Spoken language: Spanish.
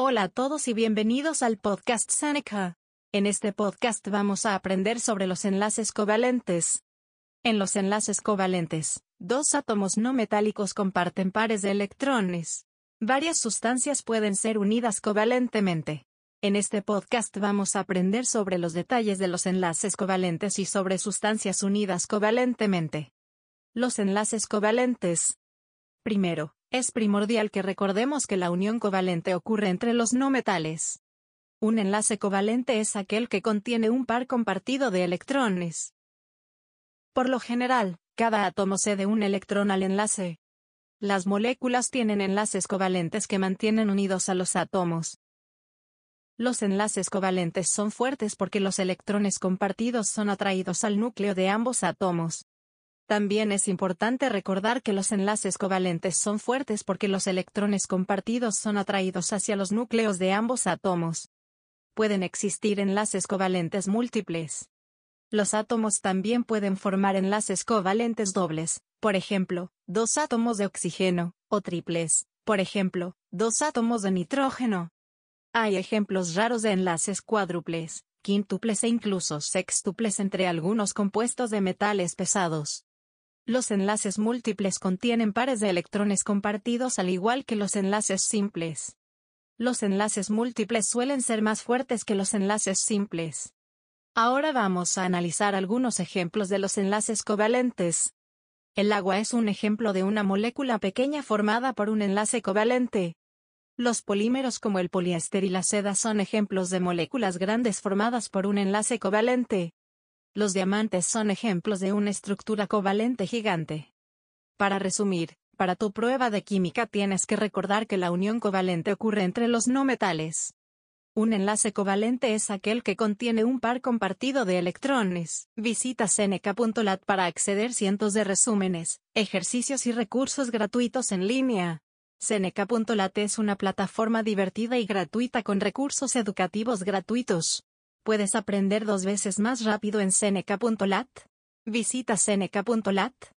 Hola a todos y bienvenidos al podcast Seneca. En este podcast vamos a aprender sobre los enlaces covalentes. En los enlaces covalentes, dos átomos no metálicos comparten pares de electrones. Varias sustancias pueden ser unidas covalentemente. En este podcast vamos a aprender sobre los detalles de los enlaces covalentes y sobre sustancias unidas covalentemente. Los enlaces covalentes. Primero, es primordial que recordemos que la unión covalente ocurre entre los no metales. Un enlace covalente es aquel que contiene un par compartido de electrones. Por lo general, cada átomo cede un electrón al enlace. Las moléculas tienen enlaces covalentes que mantienen unidos a los átomos. Los enlaces covalentes son fuertes porque los electrones compartidos son atraídos al núcleo de ambos átomos. También es importante recordar que los enlaces covalentes son fuertes porque los electrones compartidos son atraídos hacia los núcleos de ambos átomos. Pueden existir enlaces covalentes múltiples. Los átomos también pueden formar enlaces covalentes dobles, por ejemplo, dos átomos de oxígeno, o triples, por ejemplo, dos átomos de nitrógeno. Hay ejemplos raros de enlaces cuádruples, quíntuples e incluso sextuples entre algunos compuestos de metales pesados. Los enlaces múltiples contienen pares de electrones compartidos al igual que los enlaces simples. Los enlaces múltiples suelen ser más fuertes que los enlaces simples. Ahora vamos a analizar algunos ejemplos de los enlaces covalentes. El agua es un ejemplo de una molécula pequeña formada por un enlace covalente. Los polímeros como el poliéster y la seda son ejemplos de moléculas grandes formadas por un enlace covalente. Los diamantes son ejemplos de una estructura covalente gigante. Para resumir, para tu prueba de química tienes que recordar que la unión covalente ocurre entre los no metales. Un enlace covalente es aquel que contiene un par compartido de electrones. Visita seneca.lat para acceder cientos de resúmenes, ejercicios y recursos gratuitos en línea. Seneca.lat es una plataforma divertida y gratuita con recursos educativos gratuitos. ¿Puedes aprender dos veces más rápido en Seneca.lat? Visita Seneca.lat.